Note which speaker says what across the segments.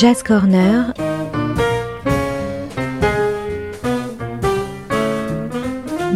Speaker 1: Jazz Corner.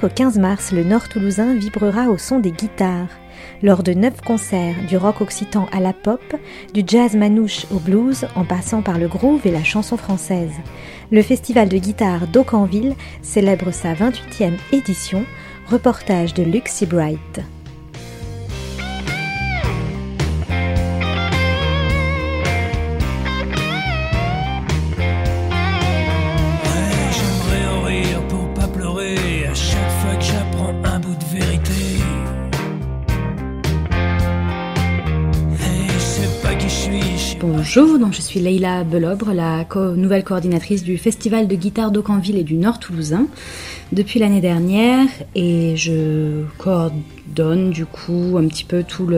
Speaker 1: Du 5 au 15 mars, le Nord toulousain vibrera au son des guitares. Lors de neuf concerts, du rock occitan à la pop, du jazz manouche au blues, en passant par le groove et la chanson française. Le festival de guitare d'Aucanville célèbre sa 28e édition. Reportage de Luxie Bright.
Speaker 2: Bonjour, je suis Leïla Belobre, la nouvelle coordinatrice du Festival de guitare d'Aucanville et du Nord Toulousain. Depuis l'année dernière et je coordonne du coup un petit peu tout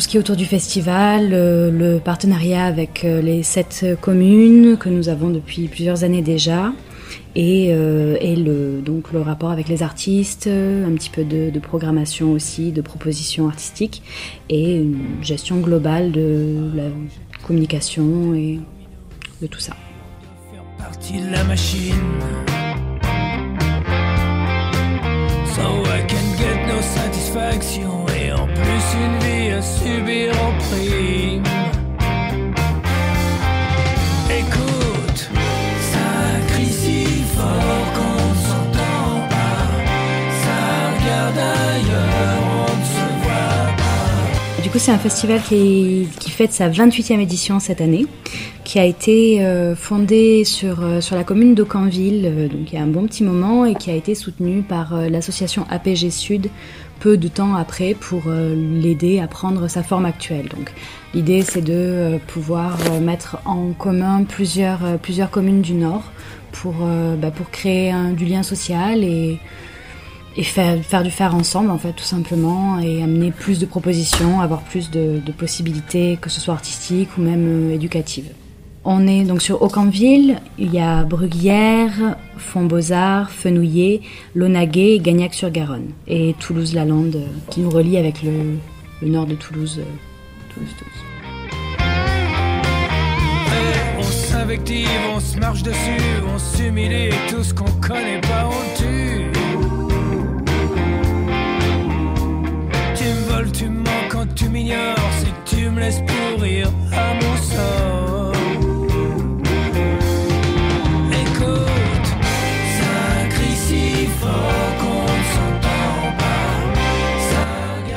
Speaker 2: ce qui est autour du festival, le, le partenariat avec euh, les sept communes que nous avons depuis plusieurs années déjà et, euh, et, le, donc le rapport avec les artistes, un petit peu de, programmation aussi, de propositions artistiques et une gestion globale de la communication et de tout ça.
Speaker 3: Partie de la machine. Et en plus une vie à subir.
Speaker 2: Du coup, c'est un festival qui, fête sa 28e édition cette année, qui a été euh, fondé sur, euh, sur la commune d'Aucanville, euh, donc il y a un bon petit moment, et qui a été soutenu par euh, l'association APG Sud peu de temps après pour l'aider à prendre sa forme actuelle. Donc l'idée c'est de pouvoir mettre en commun plusieurs, plusieurs communes du Nord pour, euh, bah, pour créer du lien social et, et faire, faire du faire ensemble en fait tout simplement et amener plus de propositions, avoir plus de, possibilités que ce soit artistiques ou même euh, éducatives. On est donc sur Aucanville, il y a Bruguière, Font-Beaux-Arts, Fenouillet, Launaguet et Gagnac-sur-Garonne. Et Toulouse-la-Lande euh, qui nous relie avec le, le nord de Toulouse, Toulouse-Toulouse.
Speaker 3: Et on se marche dessus, on s'humilie, tout ce qu'on connaît pas, on tue. Tu me voles, tu me mens quand tu m'ignores, si tu me laisses pourrir à mon sort. Écoute, ça crie si fort qu'on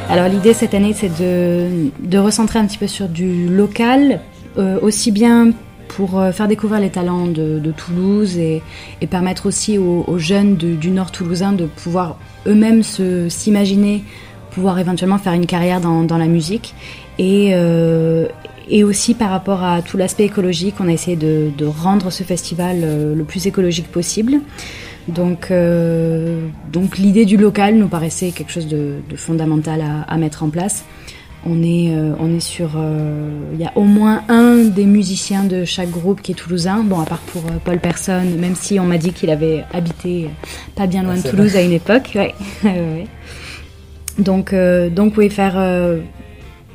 Speaker 2: Alors l'idée cette année c'est de, de recentrer un petit peu sur du local, euh, aussi bien pour euh, faire découvrir les talents de, Toulouse et, et permettre aussi aux, jeunes du nord toulousain de pouvoir eux-mêmes s'imaginer pouvoir éventuellement faire une carrière dans, la musique et, euh, et aussi par rapport à tout l'aspect écologique, on a essayé de, rendre ce festival euh, le plus écologique possible. Donc, donc l'idée du local nous paraissait quelque chose de, fondamental à mettre en place. On est, euh, on est sur, euh, il y a au moins un des musiciens de chaque groupe qui est toulousain. Bon, à part pour euh, Paul Personne, même si on m'a dit qu'il avait habité pas bien loin de Toulouse à une époque. Ouais. Ouais, ouais. Donc, donc oui, faire,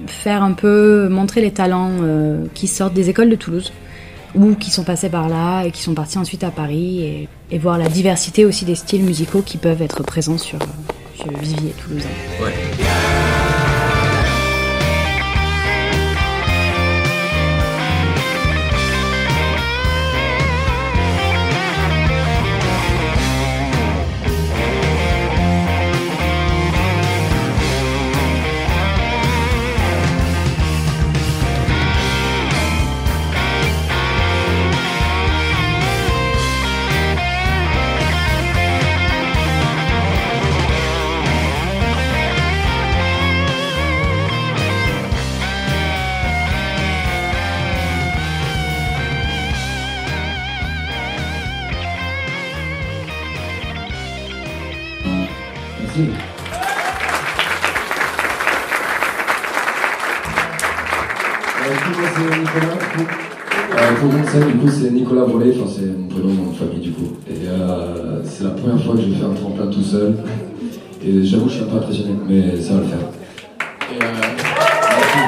Speaker 2: faire un peu montrer les talents qui sortent des écoles de Toulouse ou qui sont passés par là et qui sont partis ensuite à Paris et, et voir la diversité aussi des styles musicaux qui peuvent être présents sur, sur le vivier toulousain.
Speaker 4: Pour mon du coup, c'est Nicolas Volet, enfin, c'est mon prénom, mon famille, du coup. Et euh, c'est la première fois que je fais un tremplin tout seul. Et j'avoue, je suis peu impressionné, mais ça va le faire. Euh, merci.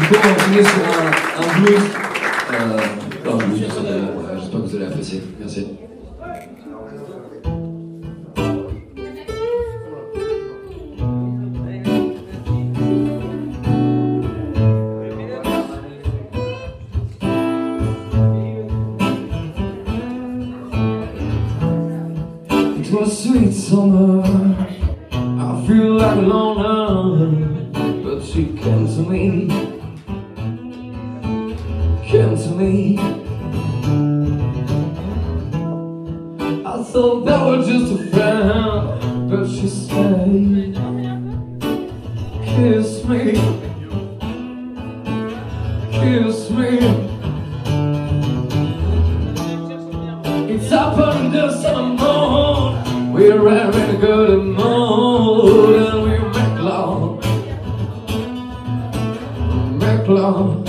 Speaker 4: Du coup, on va finir sur un, un blues. Euh, J'espère que vous allez apprécier. Merci. Summer. I feel like a loner, but she came to me. A good mood and we make love. Make love.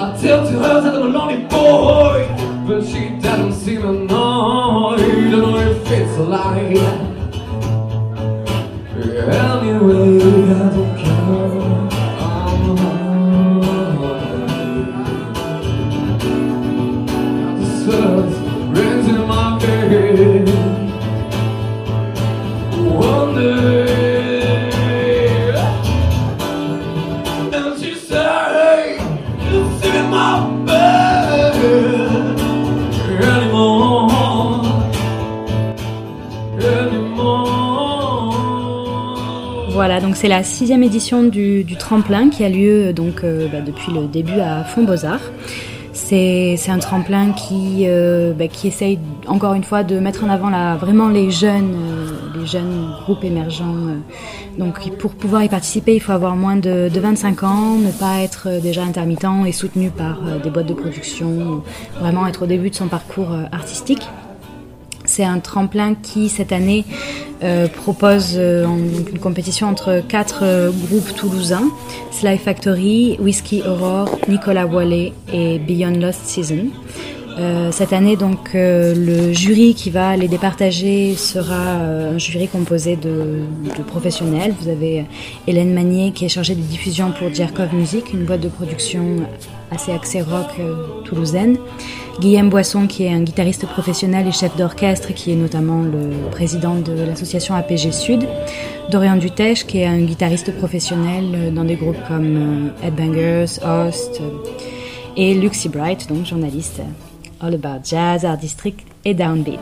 Speaker 4: I tell to her that I'm a lonely boy, but she doesn't seem annoyed. I know if it's a lie. Anyway, I don't
Speaker 2: c'est la sixième édition du, tremplin qui a lieu donc euh, bah, depuis le début à Fond Beaux Arts. C'est un tremplin qui euh, bah, qui essaye encore une fois de mettre en avant vraiment les jeunes euh, groupes émergents. euh. Donc pour pouvoir y participer, il faut avoir moins de, de 25 ans, ne pas être euh, déjà intermittent et soutenu par euh, des boîtes de production, vraiment être au début de son parcours euh, artistique. C'est un tremplin qui, cette année, euh, propose euh, une compétition entre quatre euh, groupes toulousains, Sly Factory, Whiskey Aurore, Nicolas Wallet et Beyond Lost Season. Cette année, donc, le jury qui va les départager sera un jury composé de, professionnels. Vous avez Hélène Magnier qui est chargée de diffusion pour Djerkov Music, une boîte de production assez axée rock toulousaine. Guillaume Boisson qui est un guitariste professionnel et chef d'orchestre qui est notamment le président de l'association APG Sud. Dorian Dutèche qui est un guitariste professionnel euh, dans des groupes comme euh, Headbangers, Host. euh, et Luxie Bright, donc journaliste euh, All About Jazz, Art District et Downbeat.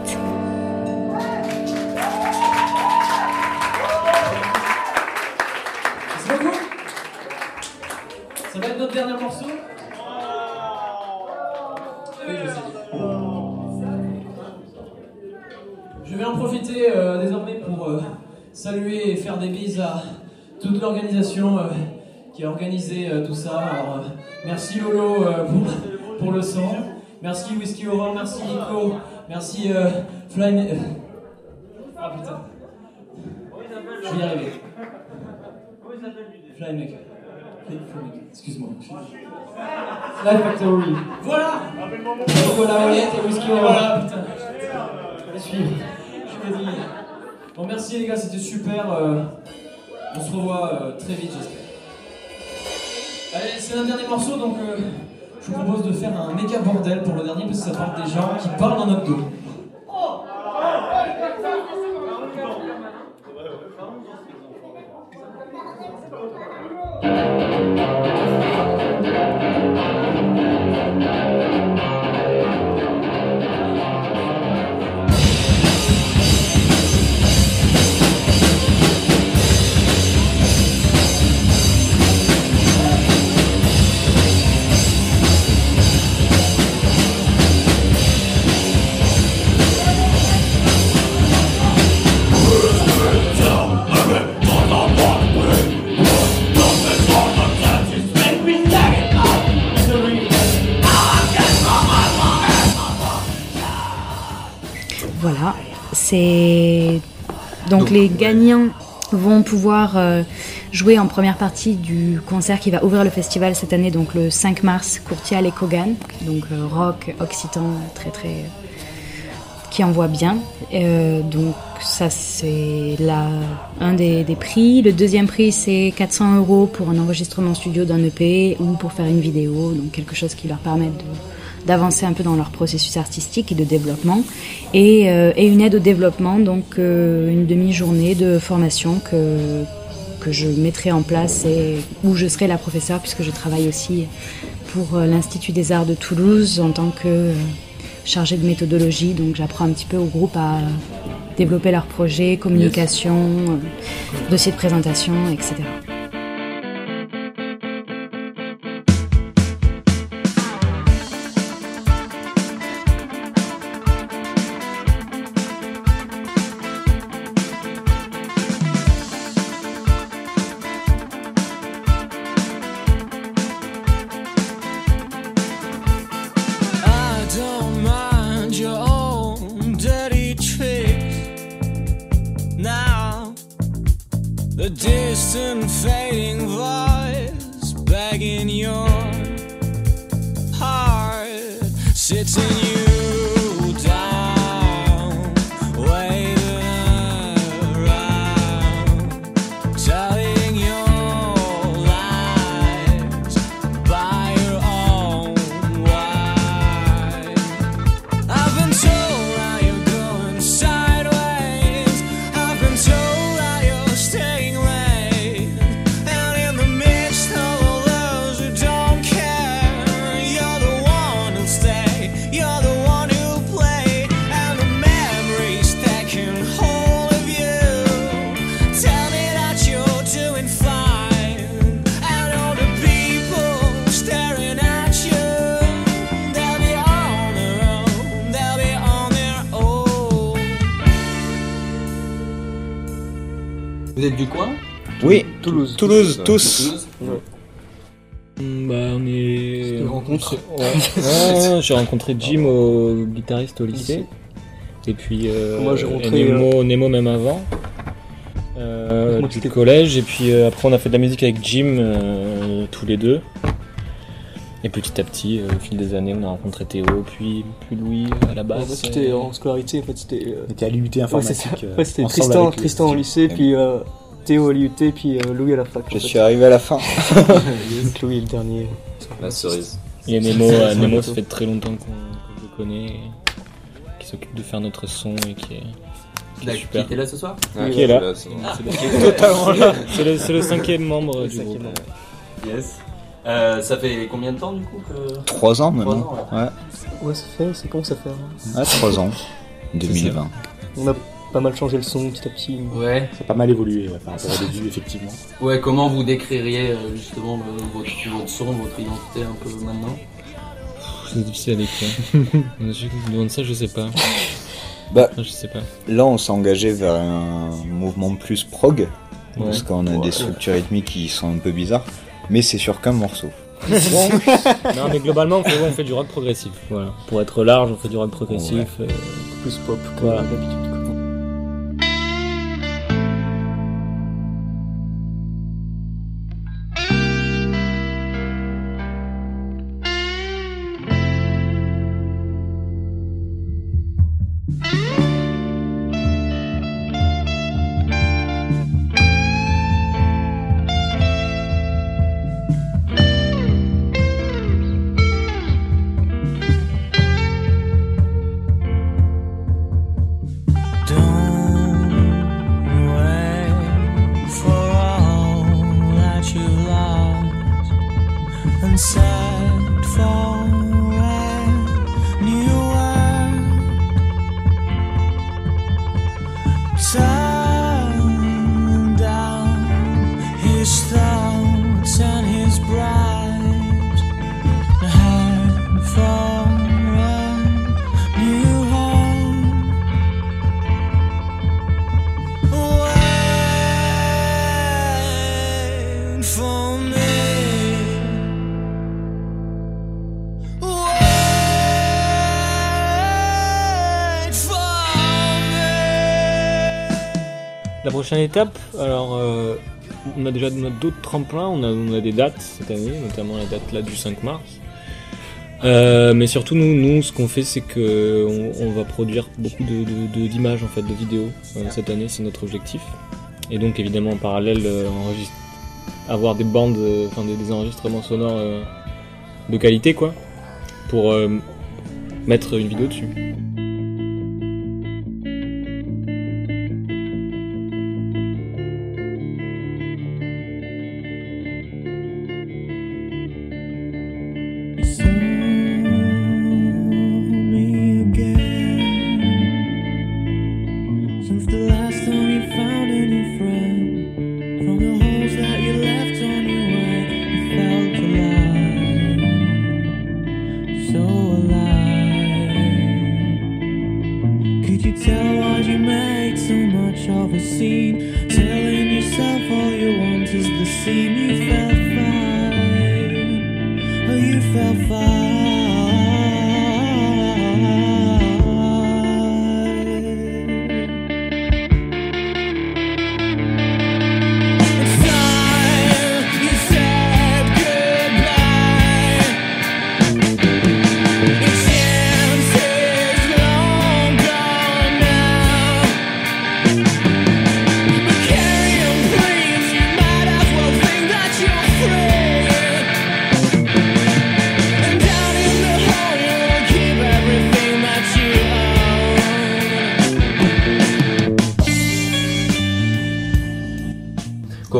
Speaker 5: Ça va être notre dernier morceau? Bises à toute l'organisation euh, qui a organisé euh, tout ça. Alors, euh, merci Lolo euh, pour, pour le son. Merci Whisky Aurore, merci Nico, merci euh, Fly. euh, Ah putain. Je vais y arriver. Flymaker. Excuse-moi. Fly Factory. Voilà Nicolas Ouellet et Whisky Voilà, putain. Vais suivre. Bon, merci les gars, c'était super. euh, on se revoit euh, très vite, j'espère. Allez, c'est un dernier morceau, donc euh, je vous propose de faire un méga bordel pour le dernier, parce que ça parle des gens qui parlent dans notre dos.
Speaker 2: C'est donc, les gagnants vont pouvoir euh, jouer en première partie du concert qui va ouvrir le festival cette année, donc le 5 mars, Courtial et Kogan, donc euh, rock occitan très très qui envoie bien. Euh, donc ça c'est là un des, des prix. Le deuxième prix c'est 400 euros pour un enregistrement studio d'un EP ou pour faire une vidéo, donc quelque chose qui leur permet de d'avancer un peu dans leur processus artistique et de développement, et, euh, et une aide au développement, donc euh, une demi-journée de formation que, que je mettrai en place et où je serai la professeure puisque je travaille aussi pour euh, l'Institut des Arts de Toulouse en tant que chargée de méthodologie, donc j'apprends un petit peu au groupe à développer leurs projets, communication, dossier de présentation, etc.
Speaker 6: Vous êtes du coin
Speaker 7: Oui,
Speaker 6: Toulouse.
Speaker 7: Toulouse, tous.
Speaker 6: Toulouse
Speaker 8: Mm, Bah, on est.
Speaker 6: C'est une rencontre.
Speaker 8: Ouais, Ouais, j'ai rencontré Jim au guitariste au lycée. Et puis. Euh,
Speaker 6: Moi, j'ai rencontré,
Speaker 8: Nemo, Nemo même avant. Euh, du collège. Et puis euh, après, on a fait de la musique avec Jim, euh, tous les deux. Et petit à petit, euh, au fil des années, on a rencontré Théo, puis, puis Louis à la
Speaker 6: En
Speaker 8: base.
Speaker 6: fait, c'était en scolarité, en fait, c'était. euh,
Speaker 7: On était à l'IUT
Speaker 6: ouais,
Speaker 7: informatique. euh,
Speaker 6: Ouais, c'était
Speaker 7: ensemble
Speaker 6: Tristan. Tristan au lycée, puis euh, Théo à l'IUT, puis euh, Louis à la fac.
Speaker 7: Je
Speaker 6: fait.
Speaker 7: suis arrivé à la fin.
Speaker 6: Donc Louis est le dernier.
Speaker 9: La cerise.
Speaker 8: Et Nemo, euh, Nemo, ça fait très longtemps qu'on qu'on le connaît. et Qui s'occupe de faire notre son et qui est. qui est
Speaker 9: D'accord,
Speaker 8: super.
Speaker 9: Qui était là ce soir
Speaker 8: Ah, qui est là. là. C'est le, c'est le cinquième membre du
Speaker 6: cinquième
Speaker 8: groupe.
Speaker 6: membre.
Speaker 9: Yes. Euh, ça fait combien de temps du coup que...
Speaker 7: Trois ans
Speaker 9: Trois
Speaker 7: maintenant.
Speaker 9: ans,
Speaker 7: Ouais,
Speaker 6: Ouais, ça fait, c'est quand ça fait hein?
Speaker 7: Ouais, trois ans. 2020.
Speaker 6: On a pas mal changé le son petit à petit.
Speaker 9: Ouais.
Speaker 7: Ça a pas mal évolué ouais, par rapport au début, effectivement.
Speaker 9: Ouais, comment vous décririez euh, justement le- votre, votre son, votre identité un peu maintenant?
Speaker 8: C'est difficile à décrire. Je demande ça, je sais pas.
Speaker 7: Bah,
Speaker 8: Je sais pas.
Speaker 7: Là, on s'est engagé vers un mouvement plus prog. Parce qu'on a des structures rythmiques qui sont un peu bizarres. Mais c'est sur qu'un morceau.
Speaker 8: Non, mais globalement, on fait, ouais, on fait du rock progressif. Voilà. Pour être large, on fait du rock progressif. euh,
Speaker 6: Plus pop que
Speaker 8: Voilà.
Speaker 6: d'habitude.
Speaker 3: Prochaine étape, alors euh, on a déjà d'autres tremplins, on a, on a des dates cette année, notamment la date là du 5 mars. Euh, mais surtout nous, nous ce qu'on fait c'est que on, on va produire beaucoup de, de- de- d'images en fait, de vidéos euh, cette année, c'est notre objectif. Et donc évidemment en parallèle avoir des bandes, enfin des, des enregistrements sonores de qualité quoi, pour mettre une vidéo dessus.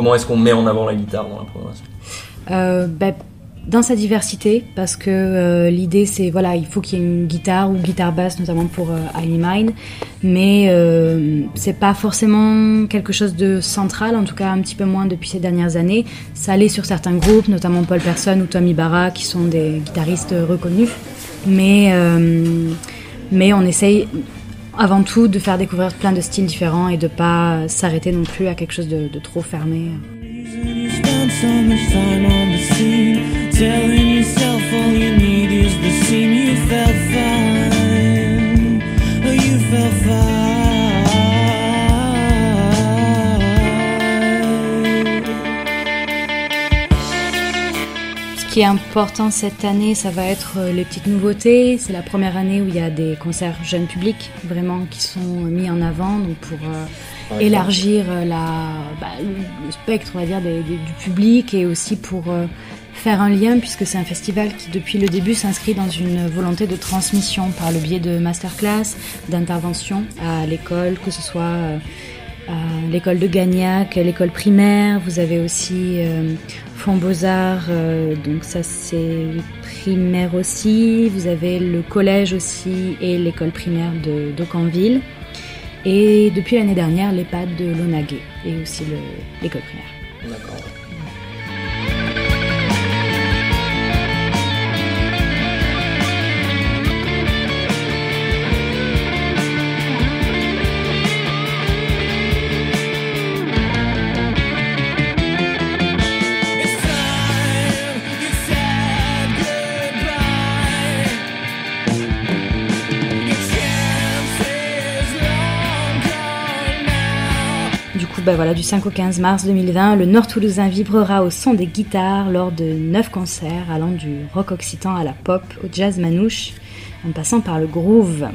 Speaker 9: Comment est-ce qu'on met en avant la guitare dans la programmation.
Speaker 2: Euh, bah, dans sa diversité, parce que euh, l'idée c'est voilà, il faut qu'il y ait une guitare ou guitare basse, notamment pour euh, Need Mine, mais euh, c'est pas forcément quelque chose de central, en tout cas un petit peu moins depuis ces dernières années. Ça l'est sur certains groupes, notamment Paul Person ou Tommy Barra, qui sont des guitaristes reconnus, mais euh, mais on essaye avant tout de faire découvrir plein de styles différents et de pas s'arrêter non plus à quelque chose de, trop fermé. Qui est important cette année, ça va être euh, les petites nouveautés. C'est la première année où il y a des concerts jeunes publics vraiment qui sont mis en avant donc pour euh, élargir euh, la, bah, le spectre, on va dire, des- des- du public et aussi pour euh, faire un lien puisque c'est un festival qui depuis le début s'inscrit dans une volonté de transmission par le biais de masterclass, d'intervention à l'école, que ce soit euh, l'école de Gagnac, l'école primaire. Vous avez aussi euh, Fonds Beaux-Arts, euh, donc ça c'est primaire aussi. Vous avez le collège aussi et l'école primaire de d'Aucanville. Et depuis l'année dernière, l'EHPAD de Lonaguet et aussi le- l'école primaire. Voilà, du 5 au 15 mars 2020, le Nord Toulousain vibrera au son des guitares lors de 9 concerts allant du rock occitan à la pop, au jazz manouche, en passant par le groove.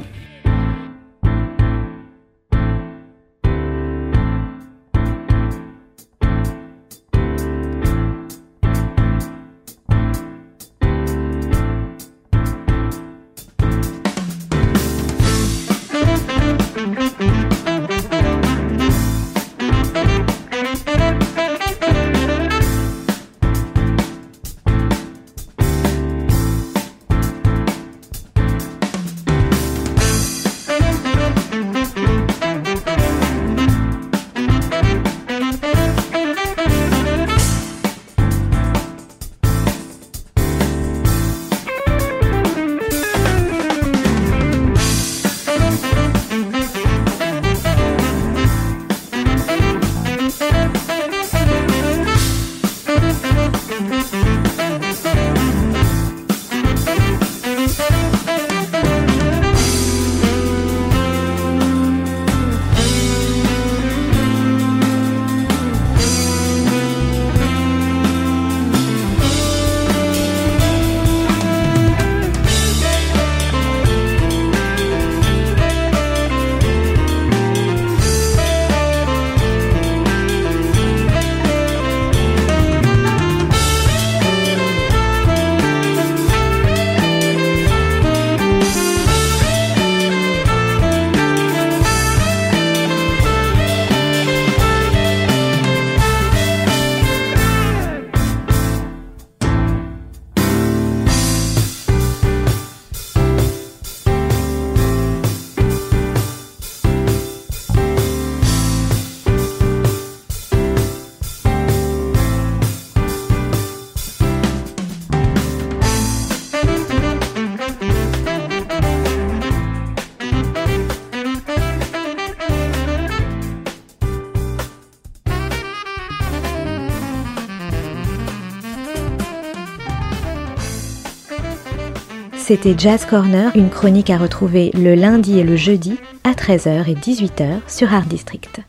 Speaker 1: C'était Jazz Corner, une chronique à retrouver le lundi et le jeudi à 13h et 18h sur Art District.